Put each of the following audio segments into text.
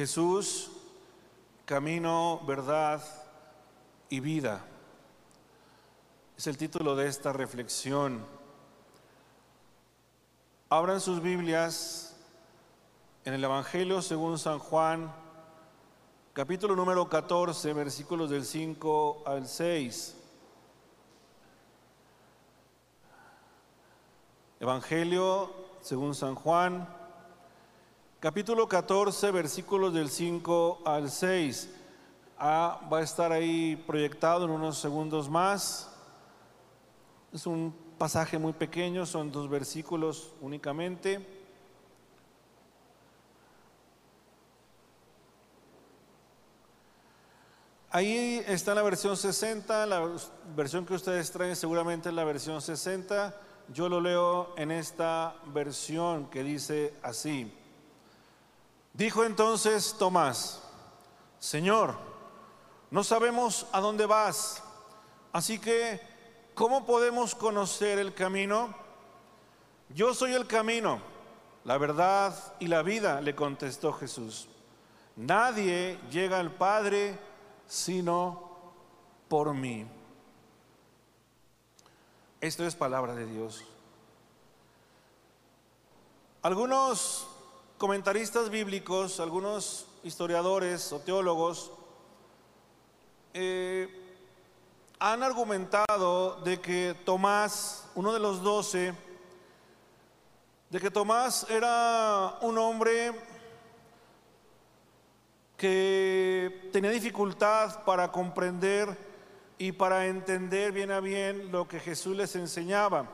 Jesús, camino, verdad y vida. Es el título de esta reflexión. Abran sus Biblias en el Evangelio según San Juan, capítulo número 14, versículos del 5 al 6. Evangelio según San Juan, capítulo 14, versículos del 5 al 6. Ah, va a estar ahí proyectado en unos segundos más. Es un pasaje muy pequeño, son dos versículos únicamente. Ahí está la versión 60, la versión que ustedes traen seguramente es la versión 60. Yo lo leo en esta versión que dice así. Dijo entonces Tomás, Señor, no sabemos a dónde vas, así que, ¿cómo podemos conocer el camino? Yo soy el camino, la verdad y la vida, le contestó Jesús. Nadie llega al Padre sino por mí. Esto es palabra de Dios. Algunos comentaristas bíblicos, algunos historiadores o teólogos eh, han argumentado de que Tomás, uno de los doce, de que Tomás era un hombre que tenía dificultad para comprender y para entender bien a bien lo que Jesús les enseñaba.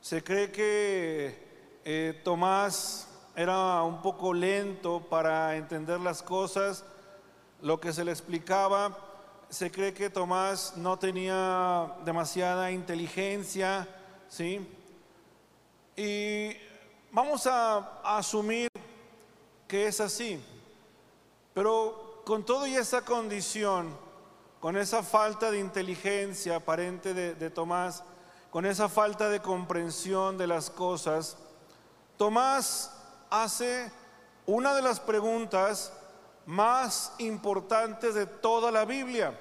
Se cree que eh, Tomás era un poco lento para entender las cosas, lo que se le explicaba. Se cree que Tomás no tenía demasiada inteligencia, ¿sí? Y vamos a, a asumir que es así. Pero con todo y esa condición, con esa falta de inteligencia aparente de, Tomás, con esa falta de comprensión de las cosas, Tomás hace una de las preguntas más importantes de toda la Biblia,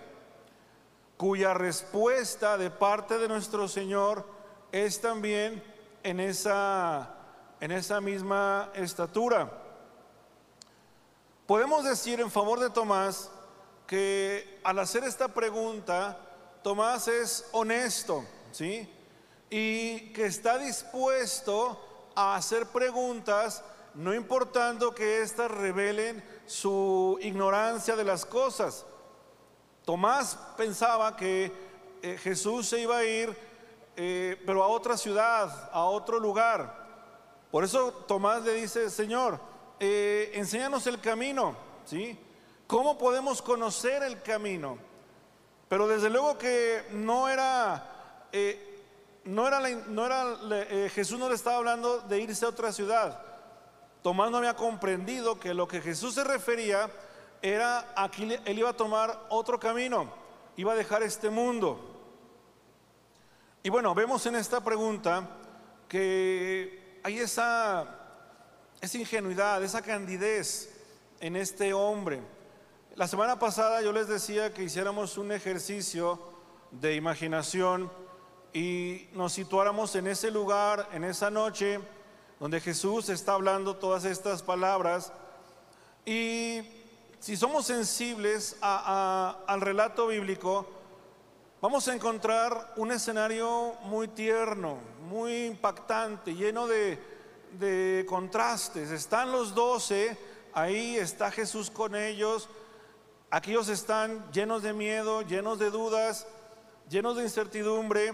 cuya respuesta de parte de nuestro Señor es también en esa, en esa misma estatura. Podemos decir en favor de Tomás que al hacer esta pregunta, Tomás es honesto, ¿sí? Y que está dispuesto a hacer preguntas, no importando que éstas revelen su ignorancia de las cosas. Tomás pensaba que eh, Jesús se iba a ir, eh, pero a otra ciudad, a otro lugar. Por eso Tomás le dice, Señor, eh, enséñanos el camino, ¿sí? ¿Cómo podemos conocer el camino? Pero desde luego que no era, no era, no era Jesús no le estaba hablando de irse a otra ciudad. Tomás no había comprendido que lo que Jesús se refería era aquí él iba a tomar otro camino, iba a dejar este mundo. Y bueno, vemos en esta pregunta que hay esa, esa ingenuidad, esa candidez en este hombre. La semana pasada yo les decía que hiciéramos un ejercicio de imaginación y nos situáramos en ese lugar, en esa noche, donde Jesús está hablando todas estas palabras. Y si somos sensibles al relato bíblico, vamos a encontrar un escenario muy tierno, muy impactante, lleno de, de contrastes. Están los doce, ahí está Jesús con ellos Aquellos están llenos de miedo, llenos de dudas, llenos de incertidumbre,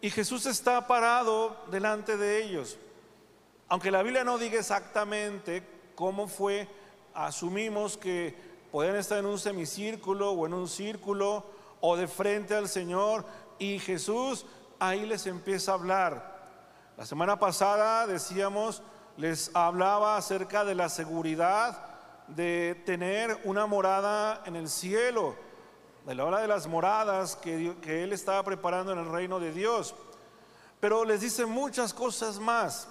y Jesús está parado delante de ellos. Aunque la Biblia no diga exactamente cómo fue, asumimos que pueden estar en un semicírculo o en un círculo o de frente al Señor, y Jesús ahí les empieza a hablar. La semana pasada decíamos, les hablaba acerca de la seguridad de tener una morada en el cielo, de la hora de las moradas que, que Él estaba preparando en el reino de Dios. Pero les dice muchas cosas más,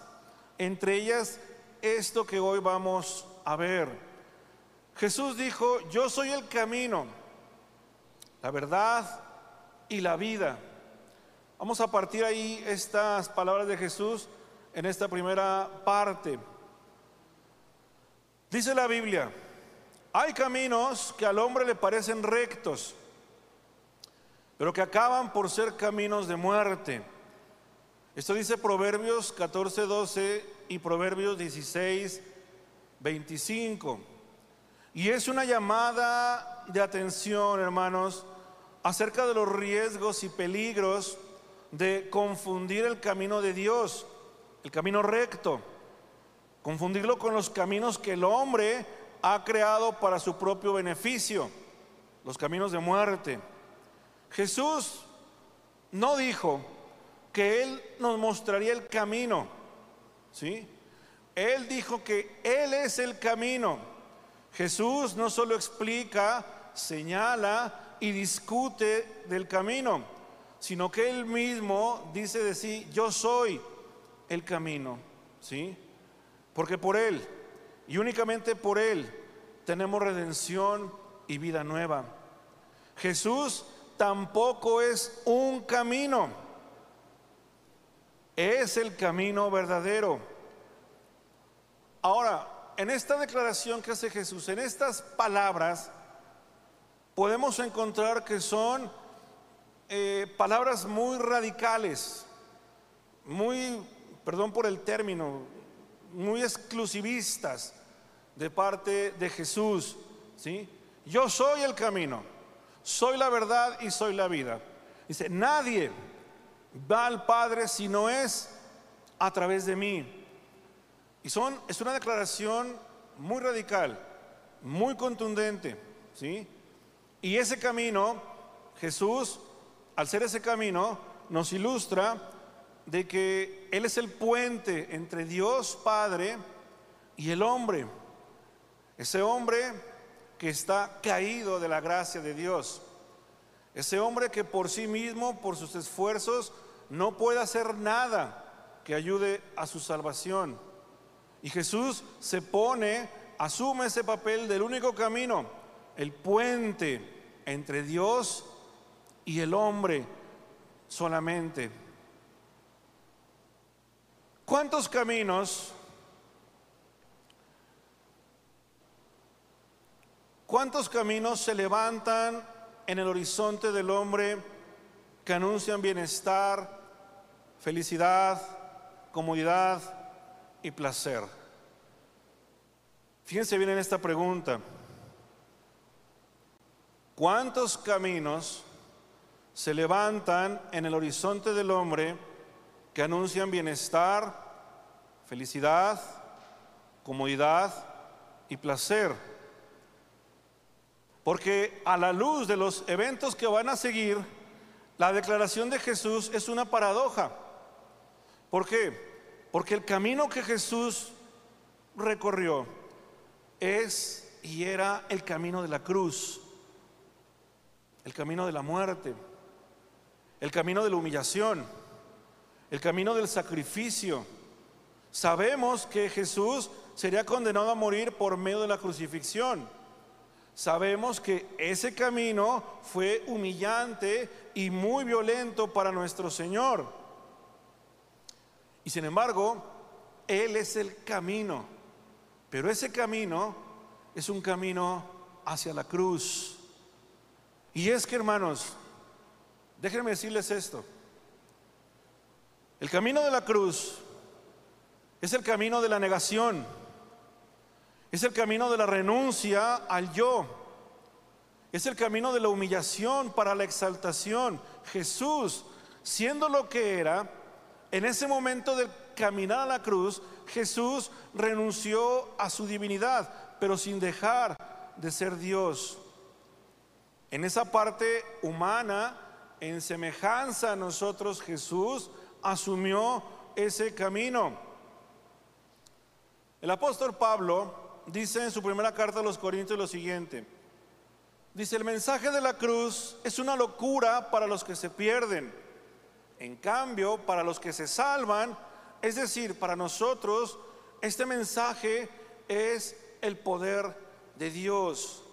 entre ellas esto que hoy vamos a ver. Jesús dijo, yo soy el camino, la verdad y la vida. Vamos a partir ahí estas palabras de Jesús en esta primera parte. Dice la Biblia, hay caminos que al hombre le parecen rectos, pero que acaban por ser caminos de muerte. Esto dice Proverbios 14, 12 y Proverbios 16, 25. Y es una llamada de atención, hermanos, acerca de los riesgos y peligros de confundir el camino de Dios, el camino recto, confundirlo con los caminos que el hombre ha creado para su propio beneficio, los caminos de muerte. Jesús no dijo que Él nos mostraría el camino, ¿sí? Él dijo que Él es el camino. Jesús no solo explica, señala y discute del camino, sino que Él mismo dice de sí, yo soy el camino, ¿sí? Porque por Él y únicamente por Él tenemos redención y vida nueva. Jesús tampoco es un camino, es el camino verdadero. Ahora, en esta declaración que hace Jesús, en estas palabras, podemos encontrar que son eh, palabras muy radicales, muy, perdón por el término, muy exclusivistas de parte de Jesús. ¿sí? Yo soy el camino, soy la verdad y soy la vida. Dice, nadie va al Padre si no es a través de mí. Y son, es una declaración muy radical, muy contundente, ¿sí? Y ese camino, Jesús, al ser ese camino, nos ilustra de que Él es el puente entre Dios Padre y el hombre. Ese hombre que está caído de la gracia de Dios. Ese hombre que por sí mismo, por sus esfuerzos, no puede hacer nada que ayude a su salvación. Y Jesús se pone, asume ese papel del único camino, el puente entre Dios y el hombre solamente. ¿Cuántos caminos, cuántos caminos se levantan en el horizonte del hombre que anuncian bienestar, felicidad, comodidad, y placer. Fíjense bien en esta pregunta. ¿Cuántos caminos se levantan en el horizonte del hombre que anuncian bienestar, felicidad, comodidad y placer? Porque a la luz de los eventos que van a seguir, la declaración de Jesús es una paradoja. ¿Por qué? Porque el camino que Jesús recorrió es y era el camino de la cruz, el camino de la muerte, el camino de la humillación, el camino del sacrificio. Sabemos que Jesús sería condenado a morir por medio de la crucifixión. Sabemos que ese camino fue humillante y muy violento para nuestro Señor. Y sin embargo, Él es el camino. Pero ese camino es un camino hacia la cruz. Y es que, hermanos, déjenme decirles esto. El camino de la cruz es el camino de la negación. Es el camino de la renuncia al yo. Es el camino de la humillación para la exaltación. Jesús, siendo lo que era, en ese momento de caminar a la cruz, Jesús renunció a su divinidad, pero sin dejar de ser Dios. En esa parte humana, en semejanza a nosotros, Jesús asumió ese camino. El apóstol Pablo dice en su primera carta a los Corintios lo siguiente. Dice, el mensaje de la cruz es una locura para los que se pierden en cambio, para los que se salvan, es decir, para nosotros, este mensaje es el poder de Dios.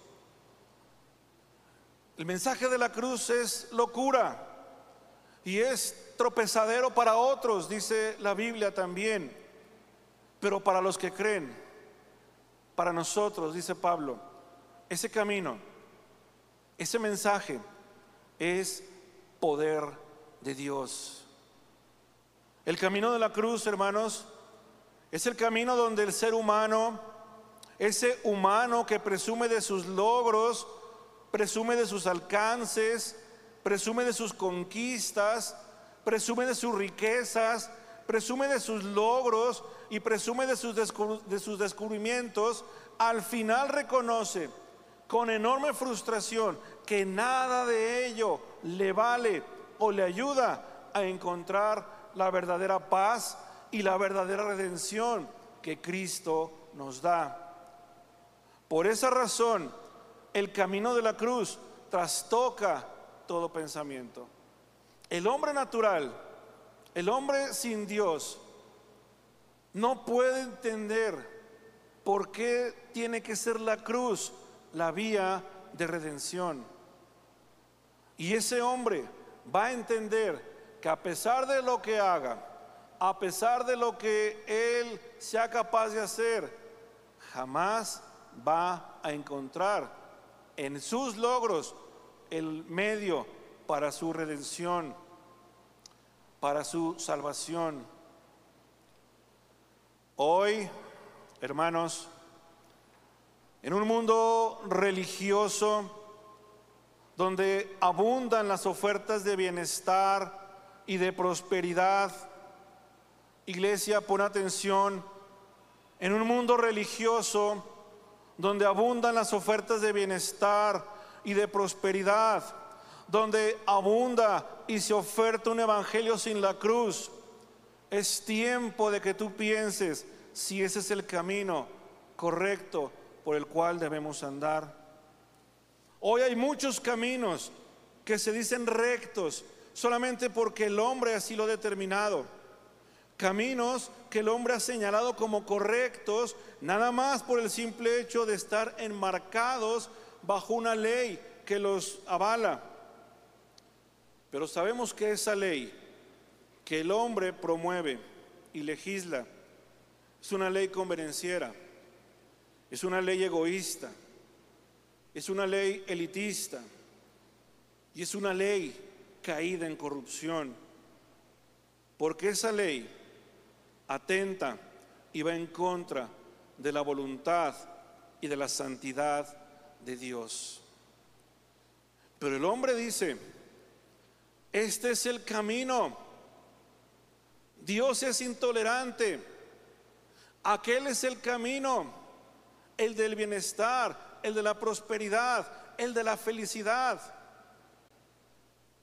El mensaje de la cruz es locura y es tropezadero para otros, dice la Biblia también, pero para los que creen, para nosotros, dice Pablo, ese camino, ese mensaje es poder de Dios. El camino de la cruz, hermanos, es el camino donde el ser humano, ese humano que presume de sus logros, presume de sus alcances, presume de sus conquistas, presume de sus riquezas, presume de sus logros y presume de sus, de sus descubrimientos, al final reconoce con enorme frustración que nada de ello le vale o le ayuda a encontrar la verdadera paz y la verdadera redención que Cristo nos da. Por esa razón, el camino de la cruz trastoca todo pensamiento. El hombre natural, el hombre sin Dios, no puede entender por qué tiene que ser la cruz la vía de redención. Y ese hombre va a entender que a pesar de lo que haga, a pesar de lo que él sea capaz de hacer, jamás va a encontrar en sus logros el medio para su redención, para su salvación. Hoy, hermanos, en un mundo religioso donde abundan las ofertas de bienestar y de prosperidad, iglesia, pon atención, en un mundo religioso donde abundan las ofertas de bienestar y de prosperidad, donde abunda y se oferta un evangelio sin la cruz. Es tiempo de que tú pienses si ese es el camino correcto por el cual debemos andar. Hoy hay muchos caminos que se dicen rectos solamente porque el hombre así lo ha determinado. Caminos que el hombre ha señalado como correctos nada más por el simple hecho de estar enmarcados bajo una ley que los avala. Pero sabemos que esa ley que el hombre promueve y legisla es una ley convenenciera, es una ley egoísta, es una ley elitista y es una ley caída en corrupción. Porque esa ley atenta y va en contra de la voluntad y de la santidad de Dios. Pero el hombre dice, este es el camino. Dios es intolerante. Aquel es el camino, el del bienestar, el de la prosperidad, el de la felicidad.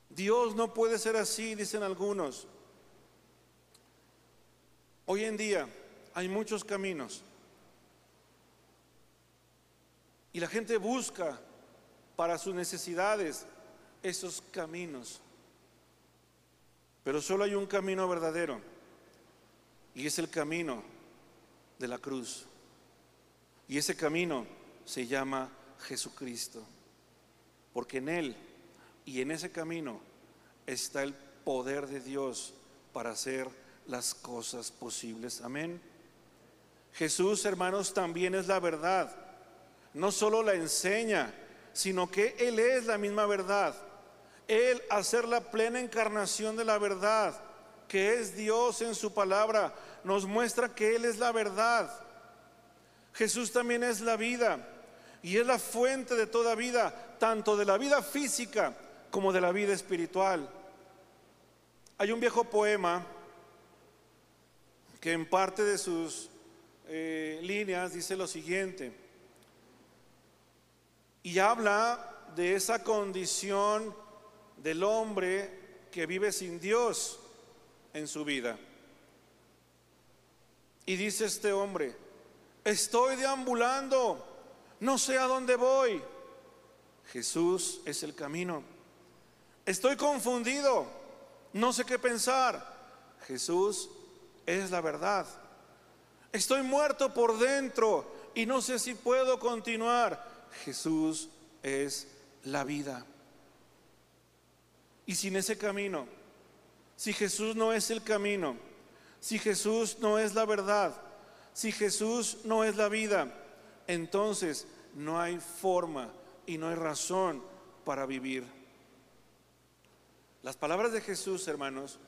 Dios no puede ser así, dicen algunos. Hoy en día hay muchos caminos y la gente busca para sus necesidades esos caminos. Pero solo hay un camino verdadero y es el camino de la cruz. Y ese camino se llama Jesucristo. Porque en Él y en ese camino está el poder de Dios para hacer las cosas posibles. Amén. Jesús, hermanos, también es la verdad no solo la enseña, sino que Él es la misma verdad. Él, hacer la plena encarnación de la verdad, que es Dios en su palabra, nos muestra que Él es la verdad. Jesús también es la vida y es la fuente de toda vida, tanto de la vida física como de la vida espiritual. Hay un viejo poema que en parte de sus eh, líneas dice lo siguiente. Y habla de esa condición del hombre que vive sin Dios en su vida. Y dice este hombre, estoy deambulando, no sé a dónde voy. Jesús es el camino. Estoy confundido, no sé qué pensar. Jesús es la verdad. Estoy muerto por dentro y no sé si puedo continuar. Jesús es la vida. Y sin ese camino, si Jesús no es el camino, si Jesús no es la verdad, si Jesús no es la vida, entonces no hay forma y no hay razón para vivir. Las palabras de Jesús, hermanos,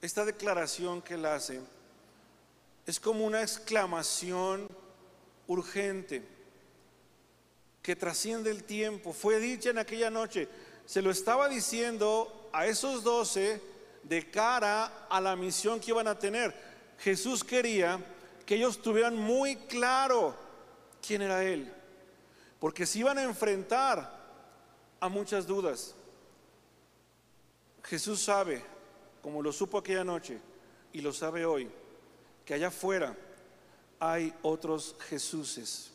esta declaración que él hace, es como una exclamación urgente que trasciende el tiempo. Fue dicha en aquella noche. Se lo estaba diciendo a esos doce de cara a la misión que iban a tener. Jesús quería que ellos tuvieran muy claro quién era Él, porque se iban a enfrentar a muchas dudas. Jesús sabe, como lo supo aquella noche y lo sabe hoy, que allá afuera hay otros Jesuses,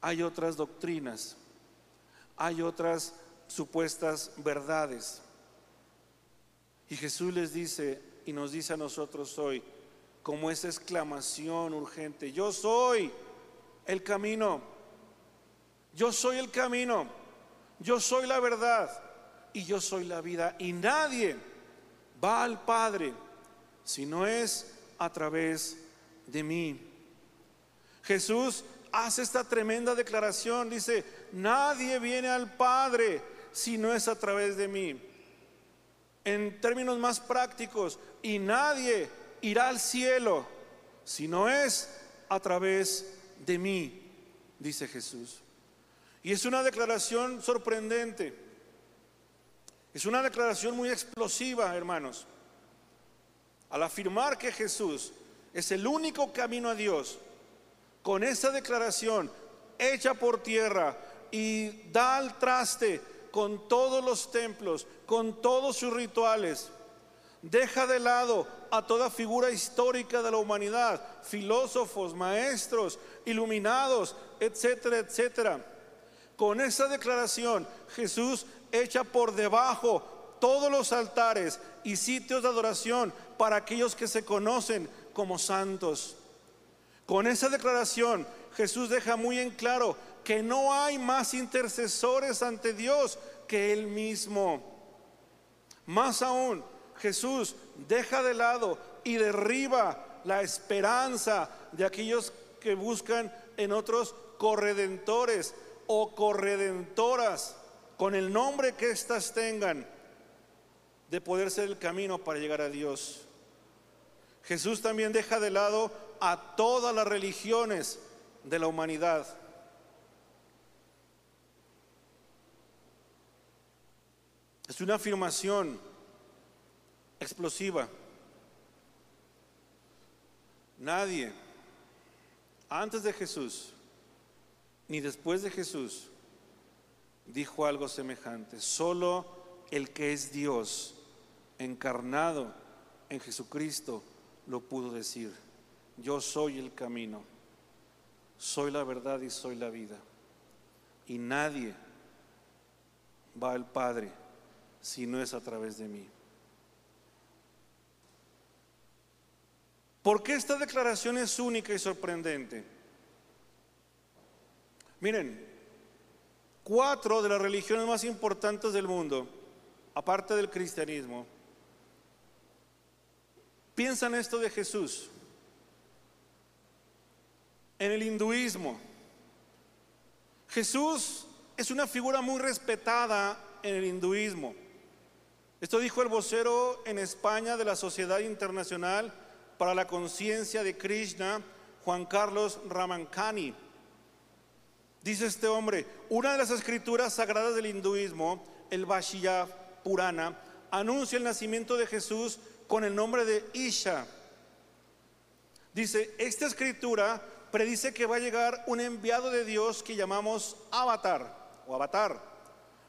hay otras doctrinas, hay otras supuestas verdades. Y Jesús les dice y nos dice a nosotros hoy, como esa exclamación urgente, yo soy el camino, yo soy el camino, yo soy la verdad y yo soy la vida. Y nadie va al Padre si no es a través de mí. Jesús hace esta tremenda declaración, dice, nadie viene al Padre si no es a través de mí. En términos más prácticos, y nadie irá al cielo si no es a través de mí, dice Jesús. Y es una declaración sorprendente. Es una declaración muy explosiva, hermanos. Al afirmar que Jesús es el único camino a Dios, con esa declaración hecha por tierra y da al traste con todos los templos, con todos sus rituales, deja de lado a toda figura histórica de la humanidad, filósofos, maestros, iluminados, etcétera, etcétera. Con esa declaración Jesús echa por debajo todos los altares y sitios de adoración para aquellos que se conocen como santos. Con esa declaración Jesús deja muy en claro que no hay más intercesores ante Dios que Él mismo. Más aún, Jesús deja de lado y derriba la esperanza de aquellos que buscan en otros corredentores o corredentoras con el nombre que éstas tengan de poder ser el camino para llegar a Dios. Jesús también deja de lado a todas las religiones de la humanidad. Es una afirmación explosiva. Nadie, antes de Jesús, ni después de Jesús, dijo algo semejante. Solo el que es Dios encarnado en Jesucristo lo pudo decir. Yo soy el camino, soy la verdad y soy la vida. Y nadie va al Padre si no es a través de mí. ¿Por qué esta declaración es única y sorprendente? Miren, cuatro de las religiones más importantes del mundo, aparte del cristianismo, Piensa en esto de Jesús. En el hinduismo, Jesús es una figura muy respetada en el hinduismo. Esto dijo el vocero en España de la Sociedad Internacional para la Conciencia de Krishna, Juan Carlos Ramankani. Dice este hombre, una de las escrituras sagradas del hinduismo, el Vashya Purana, anuncia el nacimiento de Jesús con el nombre de Isha. Dice, esta escritura predice que va a llegar un enviado de Dios que llamamos avatar o avatar.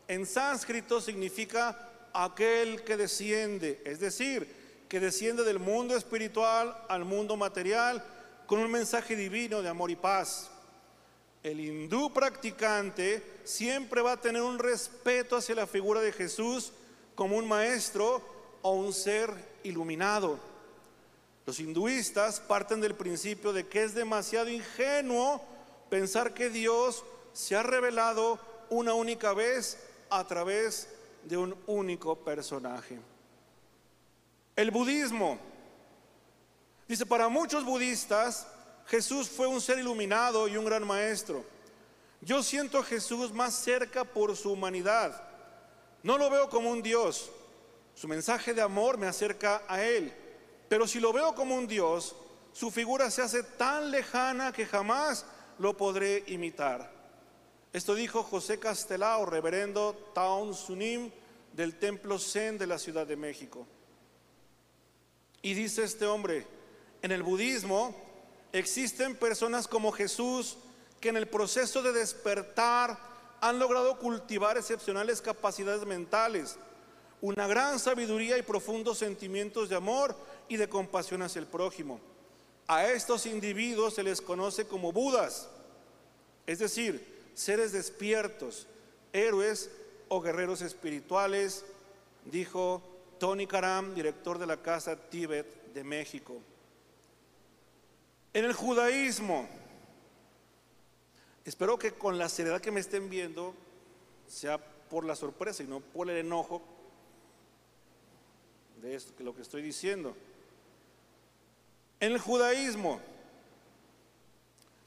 En sánscrito significa aquel que desciende, es decir, que desciende del mundo espiritual al mundo material con un mensaje divino de amor y paz. El hindú practicante siempre va a tener un respeto hacia la figura de Jesús como un maestro o un ser iluminado. Los hinduistas parten del principio de que es demasiado ingenuo pensar que Dios se ha revelado una única vez a través de un único personaje. El budismo. Dice, para muchos budistas, Jesús fue un ser iluminado y un gran maestro. Yo siento a Jesús más cerca por su humanidad. No lo veo como un Dios. Su mensaje de amor me acerca a Él. Pero si lo veo como un Dios, su figura se hace tan lejana que jamás lo podré imitar. Esto dijo José Castelao, reverendo Taun Sunim del Templo Zen de la Ciudad de México. Y dice este hombre, en el budismo existen personas como Jesús que en el proceso de despertar han logrado cultivar excepcionales capacidades mentales, una gran sabiduría y profundos sentimientos de amor y de compasión hacia el prójimo. A estos individuos se les conoce como Budas, es decir, seres despiertos, héroes o guerreros espirituales, dijo Tony Karam, director de la Casa Tíbet de México. En el judaísmo, espero que con la seriedad que me estén viendo sea por la sorpresa y no por el enojo de esto, que lo que estoy diciendo. En el judaísmo,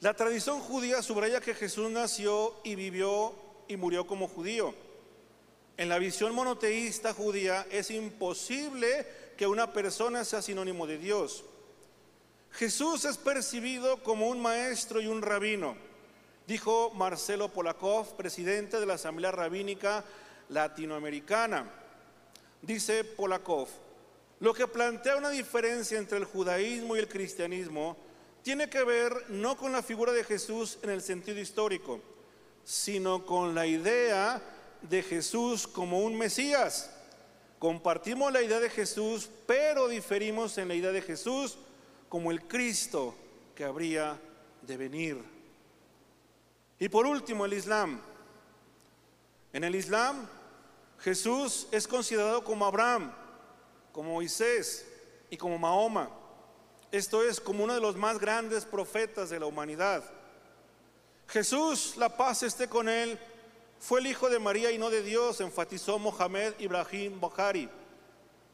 la tradición judía subraya que Jesús nació y vivió y murió como judío. En la visión monoteísta judía es imposible que una persona sea sinónimo de Dios. Jesús es percibido como un maestro y un rabino, dijo Marcelo Polakov, presidente de la Asamblea Rabínica Latinoamericana. Dice Polakov, lo que plantea una diferencia entre el judaísmo y el cristianismo tiene que ver no con la figura de Jesús en el sentido histórico, sino con la idea de Jesús como un Mesías. Compartimos la idea de Jesús, pero diferimos en la idea de Jesús como el Cristo que habría de venir. Y por último, el Islam. En el Islam, Jesús es considerado como Abraham, como Moisés y como Mahoma. Esto es como uno de los más grandes profetas de la humanidad. Jesús, la paz esté con él, fue el hijo de María y no de Dios, enfatizó Mohamed Ibrahim Bukhari,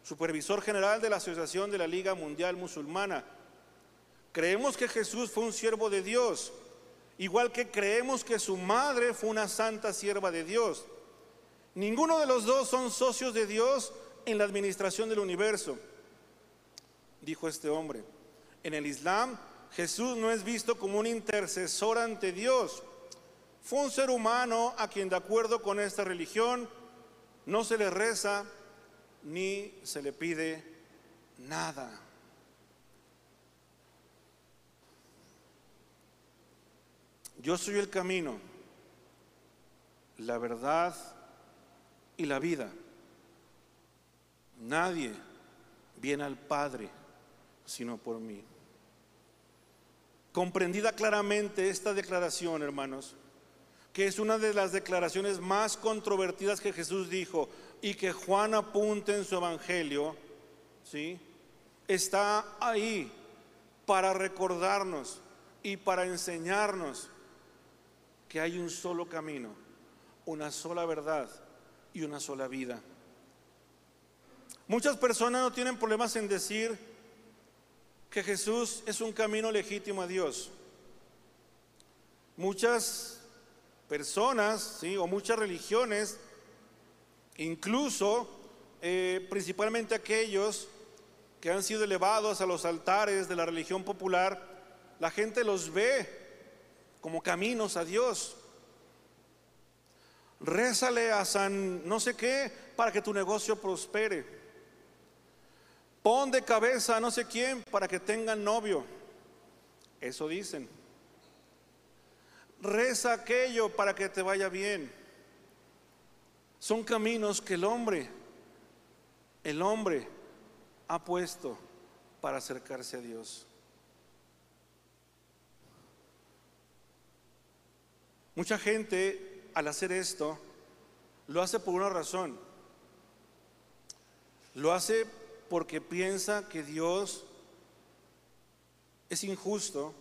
supervisor general de la Asociación de la Liga Mundial Musulmana. Creemos que Jesús fue un siervo de Dios, igual que creemos que su madre fue una santa sierva de Dios. Ninguno de los dos son socios de Dios en la administración del universo, dijo este hombre. En el Islam, Jesús no es visto como un intercesor ante Dios. Fue un ser humano a quien, de acuerdo con esta religión, no se le reza ni se le pide nada. Yo soy el camino, la verdad y la vida. Nadie viene al Padre sino por mí. Comprendida claramente esta declaración, hermanos, que es una de las declaraciones más controvertidas que Jesús dijo y que Juan apunta en su evangelio, ¿sí? Está ahí para recordarnos y para enseñarnos que hay un solo camino, una sola verdad y una sola vida. Muchas personas no tienen problemas en decir que Jesús es un camino legítimo a Dios. Muchas personas, ¿sí? o muchas religiones, incluso eh, principalmente aquellos que han sido elevados a los altares de la religión popular, la gente los ve como caminos a Dios. Rézale a San no sé qué para que tu negocio prospere. Pon de cabeza a no sé quién para que tengan novio. Eso dicen. Reza aquello para que te vaya bien. Son caminos que el hombre, el hombre ha puesto para acercarse a Dios. Mucha gente al hacer esto lo hace por una razón. Lo hace porque piensa que Dios es injusto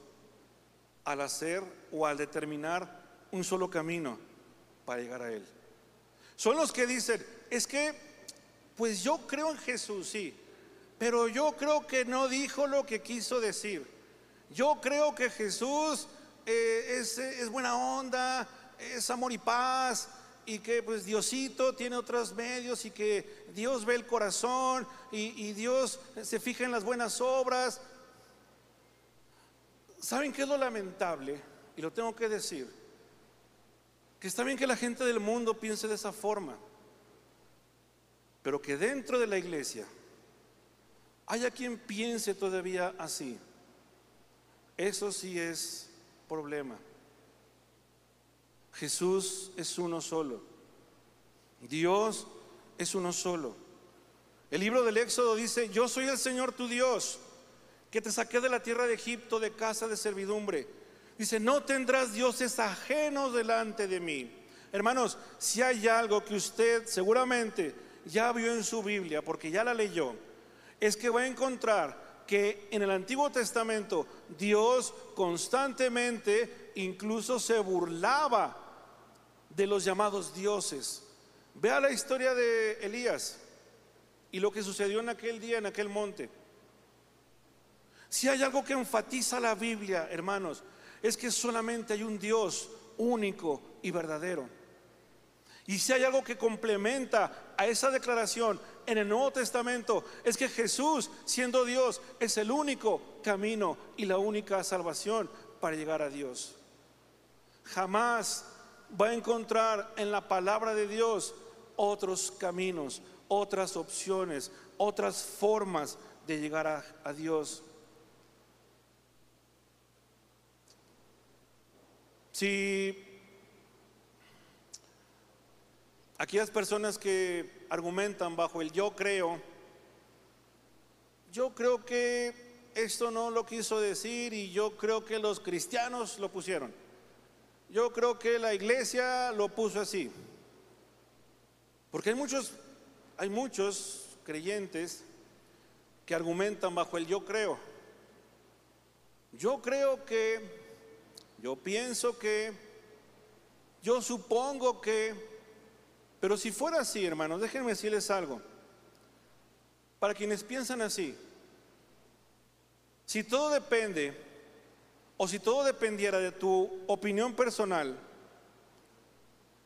al hacer o al determinar un solo camino para llegar a Él. Son los que dicen, es que, pues yo creo en Jesús, sí, pero yo creo que no dijo lo que quiso decir. Yo creo que Jesús eh, es, es buena onda, es amor y paz, y que pues Diosito tiene otros medios y que Dios ve el corazón y, y, Dios se fija en las buenas obras. ¿Saben qué es lo lamentable? Y lo tengo que decir. Que está bien que la gente del mundo piense de esa forma, pero que dentro de la iglesia haya quien piense todavía así. Eso sí es problema. Jesús es uno solo. Dios es uno solo. El libro del Éxodo dice, yo soy el Señor tu Dios, que te saqué de la tierra de Egipto de casa de servidumbre. Dice, no tendrás dioses ajenos delante de mí. Hermanos, si hay algo que usted seguramente ya vio en su Biblia, porque ya la leyó, es que va a encontrar que en el Antiguo Testamento Dios constantemente incluso se burlaba de los llamados dioses. Vea la historia de Elías y lo que sucedió en aquel día, en aquel monte. Si hay algo que enfatiza la Biblia, hermanos, es que solamente hay un Dios único y verdadero. Y si hay algo que complementa a esa declaración en el Nuevo Testamento, es que Jesús, siendo Dios, es el único camino y la única salvación para llegar a Dios. Jamás va a encontrar en la palabra de Dios otros caminos, otras opciones, otras formas de llegar a, Dios. Si aquellas personas que argumentan bajo el yo creo, yo creo que esto no lo quiso decir y yo creo que los cristianos lo pusieron. Yo creo que la iglesia lo puso así. Porque hay muchos, hay muchos creyentes que argumentan bajo el yo creo. Yo creo que, yo pienso que, yo supongo que, pero si fuera así, hermanos, déjenme decirles algo. Para quienes piensan así, si todo depende o si todo dependiera de tu opinión personal,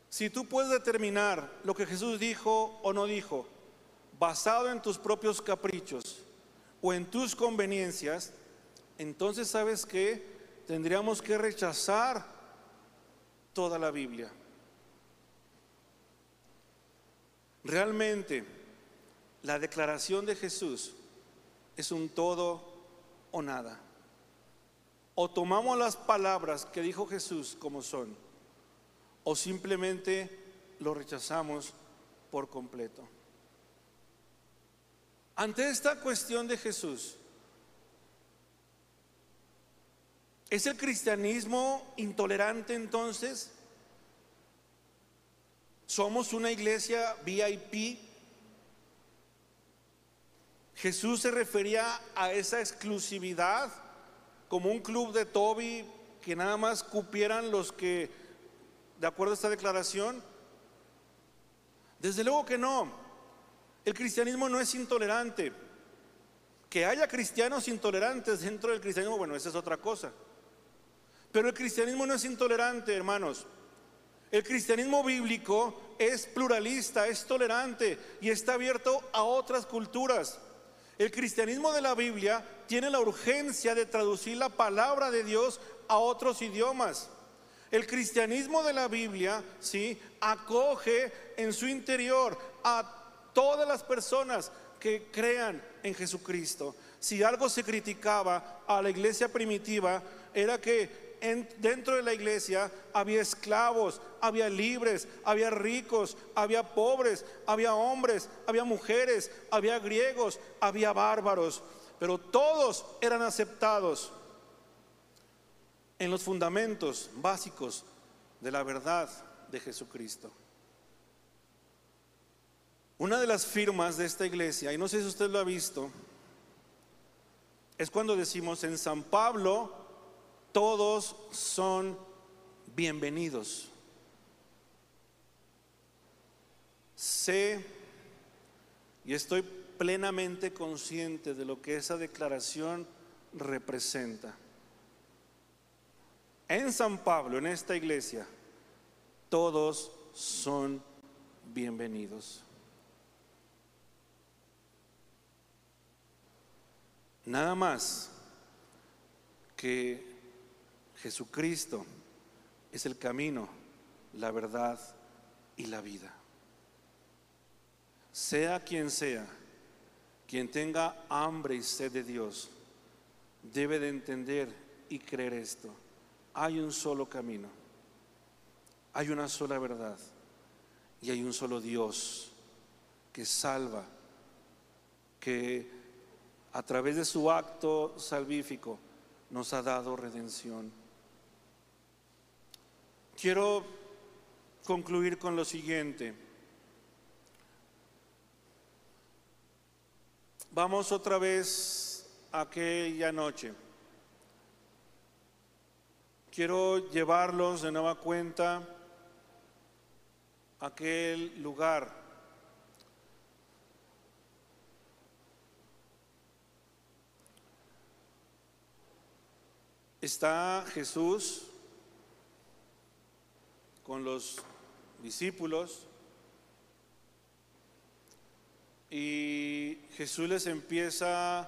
si tú puedes determinar lo que Jesús dijo o no dijo, basado en tus propios caprichos o en tus conveniencias, entonces sabes que tendríamos que rechazar toda la Biblia. Realmente, la declaración de Jesús es un todo o nada. O tomamos las palabras que dijo Jesús como son, o simplemente lo rechazamos por completo. Ante esta cuestión de Jesús, ¿es el cristianismo intolerante entonces? ¿Somos una iglesia VIP? Jesús se refería a esa exclusividad como un club de Toby que nada más cupieran los que, de acuerdo a esta declaración? Desde luego que no. El cristianismo no es intolerante. Que haya cristianos intolerantes dentro del cristianismo, bueno, esa es otra cosa. Pero el cristianismo no es intolerante, hermanos. El cristianismo bíblico es pluralista, es tolerante y está abierto a otras culturas. El cristianismo de la Biblia tiene la urgencia de traducir la palabra de Dios a otros idiomas. El cristianismo de la Biblia, sí, acoge en su interior a todas las personas que crean en Jesucristo. Si algo se criticaba a la iglesia primitiva era que dentro de la iglesia había esclavos, había libres, había ricos, había pobres, había hombres, había mujeres, había griegos, había bárbaros, pero todos eran aceptados en los fundamentos básicos de la verdad de Jesucristo. Una de las firmas de esta iglesia, y no sé si usted lo ha visto, es cuando decimos en San Pablo todos son bienvenidos. Sé y estoy plenamente consciente de lo que esa declaración representa. En San Pablo, en esta iglesia, todos son bienvenidos. Nada más que Jesucristo es el camino, la verdad y la vida. Sea quien sea, quien tenga hambre y sed de Dios, debe de entender y creer esto. Hay un solo camino, hay una sola verdad y hay un solo Dios que salva, que a través de su acto salvífico, nos ha dado redención. Quiero concluir con lo siguiente. Vamos otra vez a aquella noche. Quiero llevarlos de nueva cuenta a aquel lugar está Jesús con los discípulos y Jesús les empieza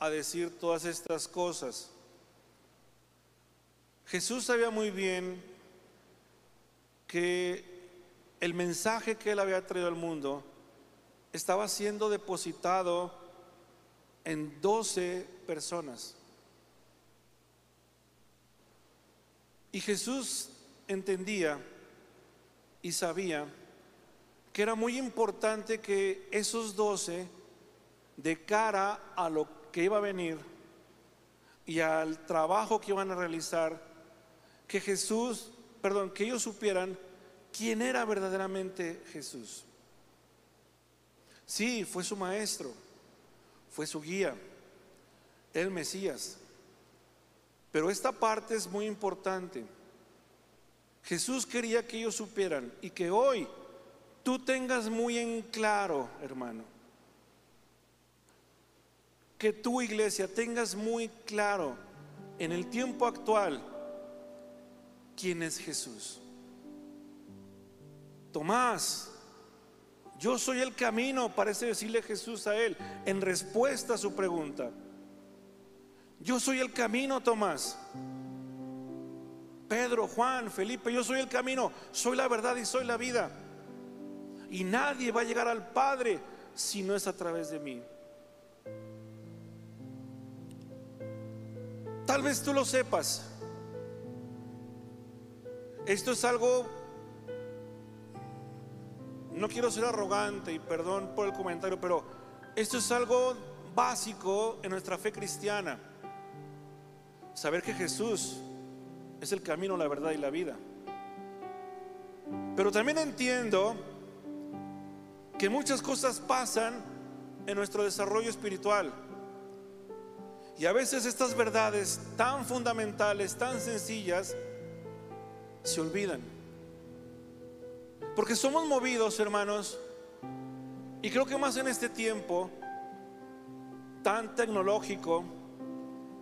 a decir todas estas cosas. Jesús sabía muy bien que el mensaje que él había traído al mundo estaba siendo depositado en doce personas. Y Jesús entendía y sabía que era muy importante que esos doce, de cara a lo que iba a venir y al trabajo que iban a realizar, que Jesús, perdón, que ellos supieran quién era verdaderamente Jesús. Sí, fue su maestro, fue su guía, el Mesías, pero esta parte es muy importante. Jesús quería que ellos supieran y que hoy tú tengas muy en claro, hermano, que tu iglesia tengas muy claro en el tiempo actual quién es Jesús. Tomás, yo soy el camino, parece decirle Jesús a él en respuesta a su pregunta. Yo soy el camino, Tomás. Pedro, Juan, Felipe, yo soy el camino, soy la verdad y soy la vida. Y nadie va a llegar al Padre si no es a través de mí. Tal vez tú lo sepas. Esto es algo, no quiero ser arrogante y perdón por el comentario, pero esto es algo básico en nuestra fe cristiana saber que Jesús es el camino, la verdad y la vida. Pero también entiendo que muchas cosas pasan en nuestro desarrollo espiritual. Y a veces estas verdades tan fundamentales, tan sencillas, se olvidan. Porque somos movidos, hermanos, y creo que más en este tiempo tan tecnológico,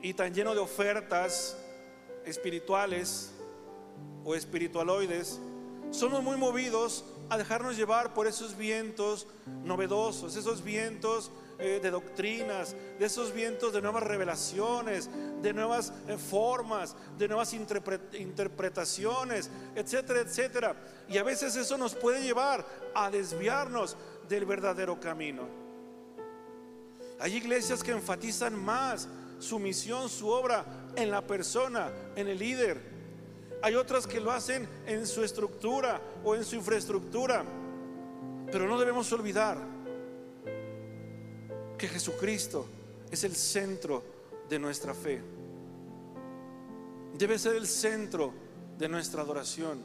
y tan lleno de ofertas espirituales o espiritualoides, somos muy movidos a dejarnos llevar por esos vientos novedosos, esos vientos eh, de doctrinas, de esos vientos de nuevas revelaciones, de nuevas eh, formas, de nuevas interpretaciones, etcétera, etcétera. Y a veces eso nos puede llevar a desviarnos del verdadero camino. Hay iglesias que enfatizan más su misión, su obra en la persona, en el líder. Hay otras que lo hacen en su estructura o en su infraestructura. Pero no debemos olvidar Jesucristo es el centro de nuestra fe. Debe ser el centro de nuestra adoración.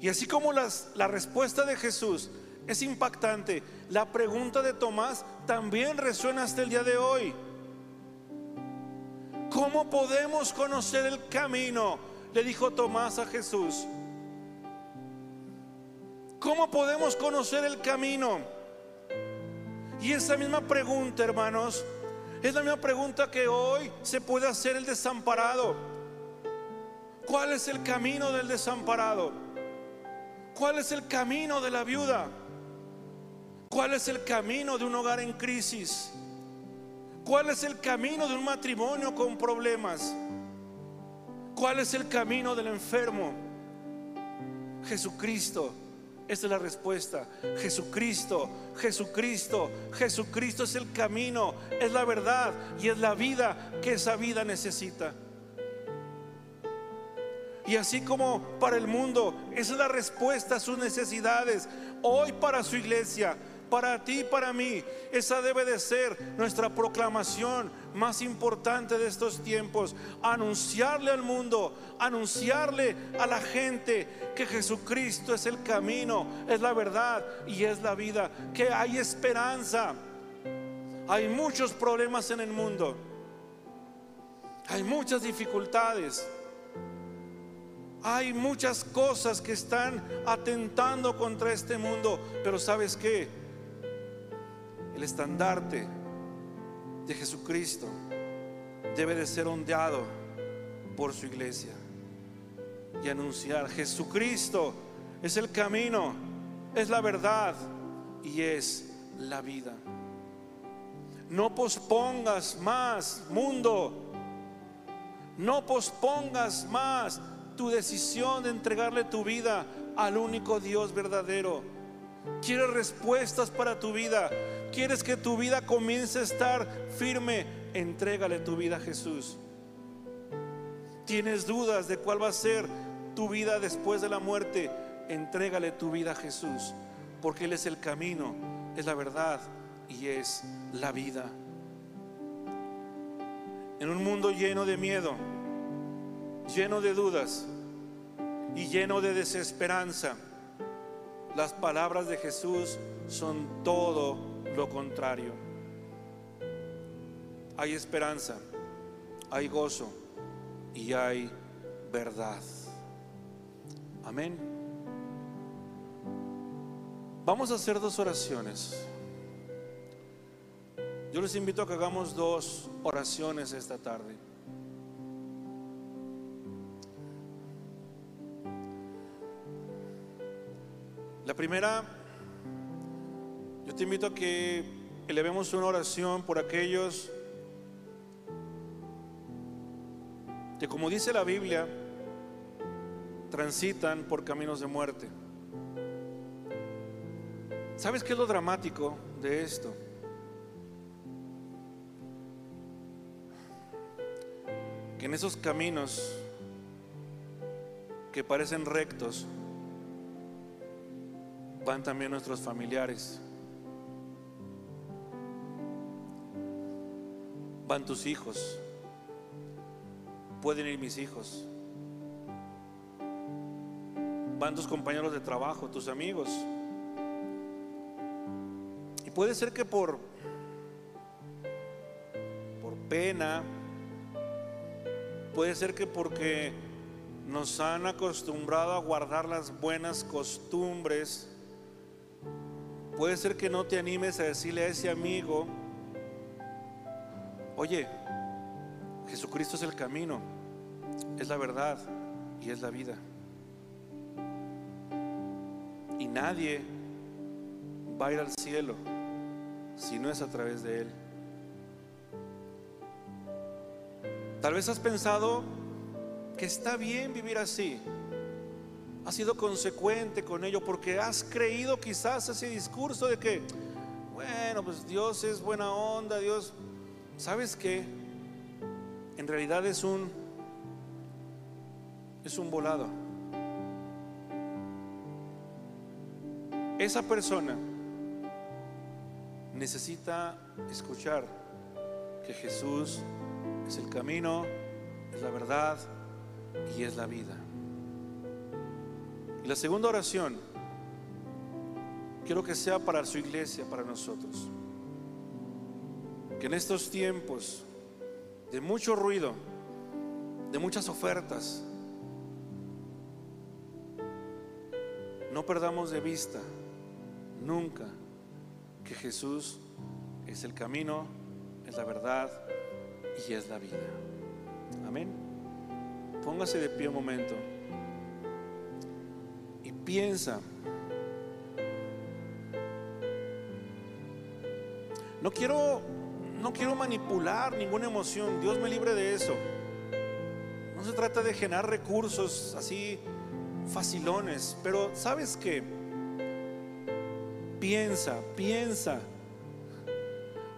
Y así como la respuesta de Jesús es impactante, la pregunta de Tomás también resuena hasta el día de hoy. ¿Cómo podemos conocer el camino? Le dijo Tomás a Jesús. ¿Cómo podemos conocer el camino? Y esa misma pregunta, hermanos, es la misma pregunta que hoy se puede hacer el desamparado. ¿Cuál es el camino del desamparado? ¿Cuál es el camino de la viuda? ¿Cuál es el camino de un hogar en crisis? ¿Cuál es el camino de un matrimonio con problemas? ¿Cuál es el camino del enfermo? Jesucristo. Esa es la respuesta. Jesucristo, Jesucristo, Jesucristo es el camino, es la verdad y es la vida que esa vida necesita. Y así como para el mundo, esa es la respuesta a sus necesidades. Hoy para su iglesia, para ti y para mí, esa debe de ser nuestra proclamación más importante de estos tiempos. Anunciarle al mundo, anunciarle a la gente que Jesucristo es el camino, es la verdad y es la vida, que hay esperanza. Hay muchos problemas en el mundo. Hay muchas dificultades. Hay muchas cosas que están atentando contra este mundo, pero ¿sabes qué? El estandarte de Jesucristo debe de ser ondeado por su iglesia y anunciar, Jesucristo es el camino, es la verdad y es la vida. No pospongas más, mundo. No pospongas más tu decisión de entregarle tu vida al único Dios verdadero. Quieres respuestas para tu vida. Quieres que tu vida comience a estar firme. Entrégale tu vida a Jesús. Tienes dudas de cuál va a ser tu vida después de la muerte. Entrégale tu vida a Jesús. Porque Él es el camino, es la verdad y es la vida. En un mundo lleno de miedo lleno de dudas y lleno de desesperanza, las palabras de Jesús son todo lo contrario. Hay esperanza, hay gozo y hay verdad. Amén. Vamos a hacer dos oraciones. Yo les invito a que hagamos dos oraciones esta tarde. La primera, yo te invito a que elevemos una oración por aquellos que, como dice la Biblia, transitan por caminos de muerte. ¿Sabes qué es lo dramático de esto? Que en esos caminos que parecen rectos, van también nuestros familiares. Van tus hijos. Pueden ir mis hijos. Van tus compañeros de trabajo, tus amigos. Y puede ser que por por pena, puede ser que porque nos han acostumbrado a guardar las buenas costumbres, Puede ser que no te animes a decirle a ese amigo, oye, Jesucristo es el camino, es la verdad y es la vida. Y nadie va a ir al cielo si no es a través de Él. Tal vez has pensado que está bien vivir así, has sido consecuente con ello porque has creído quizás ese discurso de que, bueno, pues Dios es buena onda, Dios, ¿sabes qué? En realidad es un es un volado. Esa persona necesita escuchar que Jesús es el camino, es la verdad y es la vida. Y la segunda oración, quiero que sea para su iglesia, para nosotros. Que en estos tiempos de mucho ruido, de muchas ofertas, no perdamos de vista nunca que Jesús es el camino, es la verdad y es la vida. Amén. Póngase de pie un momento y piensa. No quiero no quiero manipular ninguna emoción. Dios me libre de eso. No se trata de generar recursos así facilones, pero ¿sabes qué? Piensa, piensa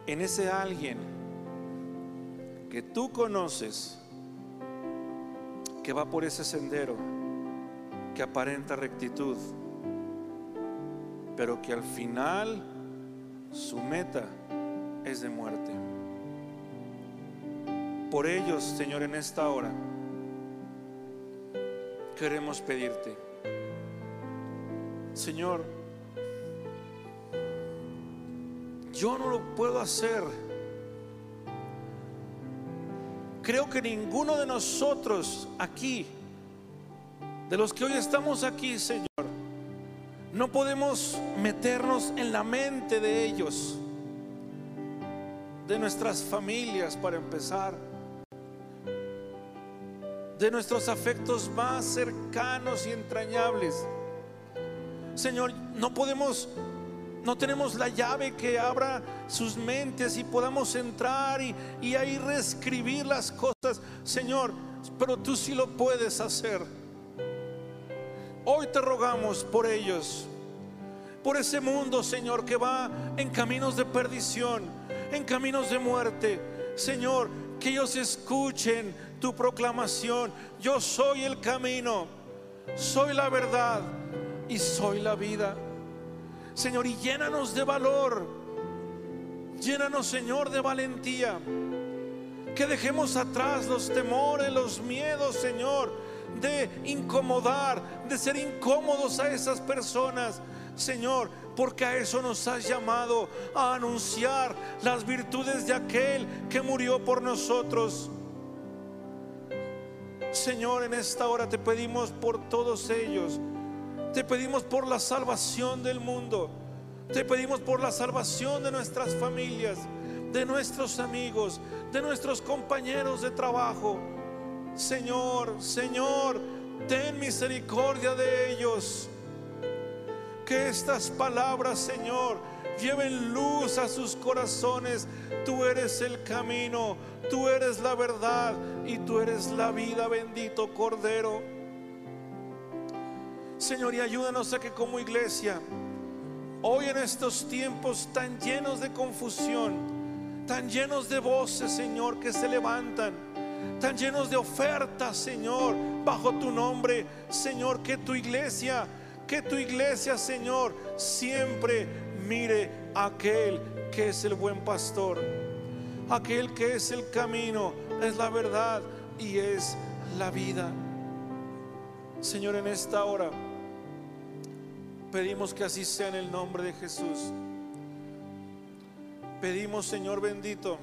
en ese alguien que tú conoces que va por ese sendero que aparenta rectitud, pero que al final su meta de muerte. Por ellos, Señor, en esta hora queremos pedirte, Señor, yo no lo puedo hacer. Creo que ninguno de nosotros aquí, de los que hoy estamos aquí, Señor, no podemos meternos en la mente de ellos, de nuestras familias para empezar, de nuestros afectos más cercanos y entrañables. Señor, no podemos no tenemos la llave que abra sus mentes y podamos entrar y, y, ahí reescribir las cosas, Señor, pero tú sí lo puedes hacer. Hoy te rogamos por ellos, por ese mundo, Señor, que va en caminos de perdición, en caminos de muerte. Señor, que ellos escuchen tu proclamación. Yo soy el camino, soy la verdad y soy la vida. Señor, y llénanos de valor. Llénanos, Señor, de valentía. Que dejemos atrás los temores, los miedos, Señor, de incomodar, de ser incómodos a esas personas. Señor, porque a eso nos has llamado, a anunciar las virtudes de aquel que murió por nosotros. Señor, en esta hora te pedimos por todos ellos te pedimos por la salvación del mundo. Te pedimos por la salvación de nuestras familias, de nuestros amigos, de nuestros compañeros de trabajo. Señor, Señor, ten misericordia de ellos. Que estas palabras, Señor, lleven luz a sus corazones. Tú eres el camino, tú eres la verdad y tú eres la vida, bendito Cordero. Señor, y ayúdanos a que como iglesia, hoy en estos tiempos tan llenos de confusión, tan llenos de voces, Señor, que se levantan, tan llenos de ofertas, Señor, bajo tu nombre, Señor, que tu iglesia, que tu iglesia, Señor, siempre mire a aquel que es el buen pastor, aquel que es el camino, es la verdad y es la vida. Señor, en esta hora Pedimos que así sea en el nombre de Jesús. Pedimos, Señor bendito,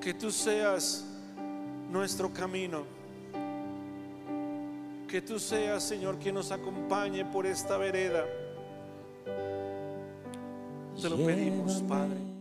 que tú seas nuestro camino. Que tú seas, Señor, quien nos acompañe por esta vereda. Te lo pedimos, Padre.